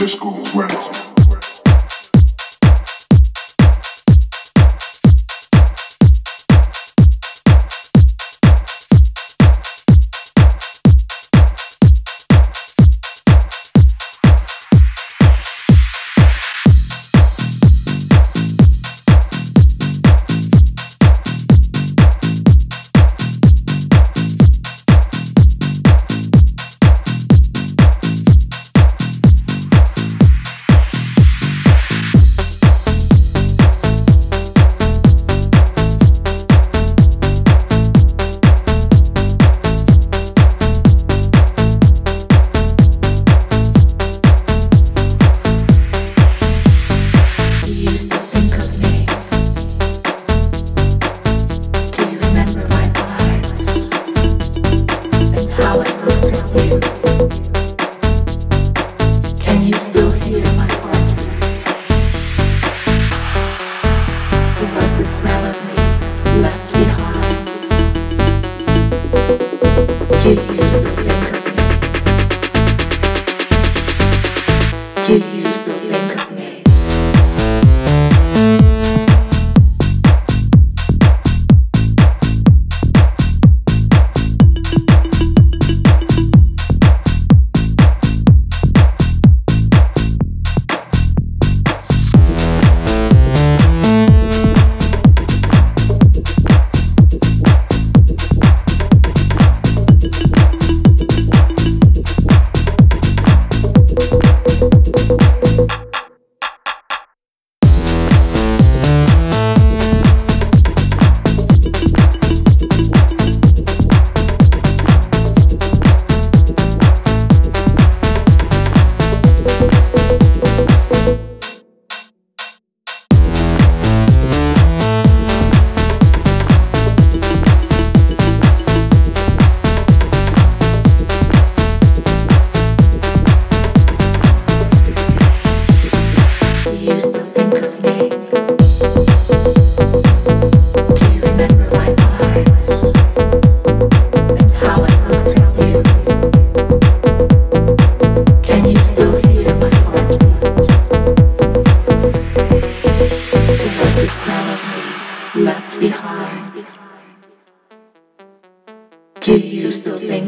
Disco Records.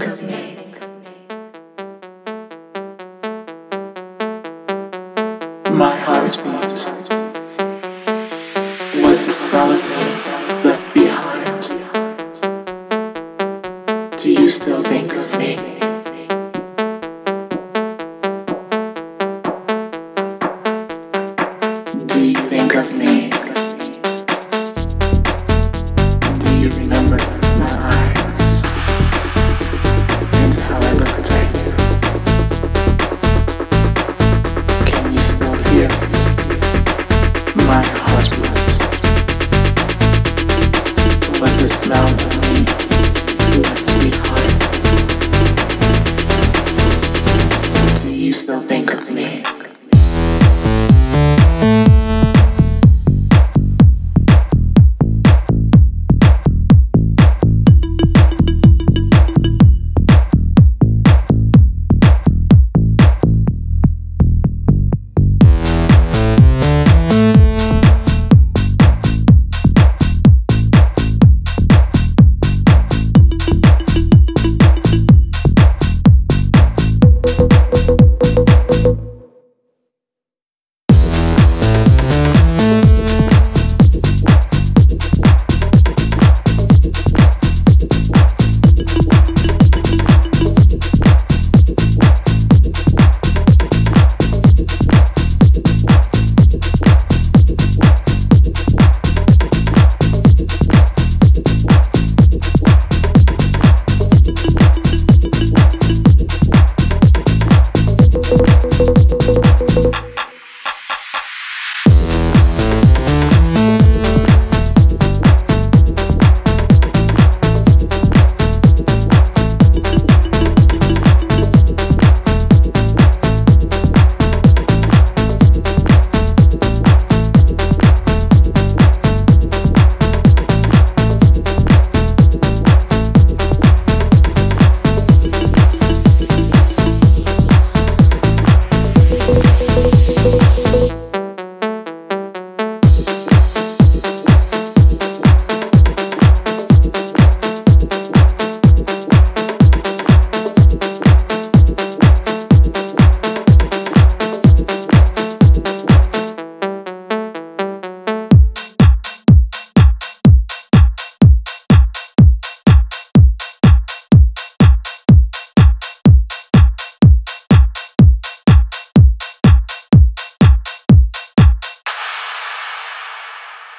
My heartbeat was the solid me left behind. Do you still think of me? Do you think of me?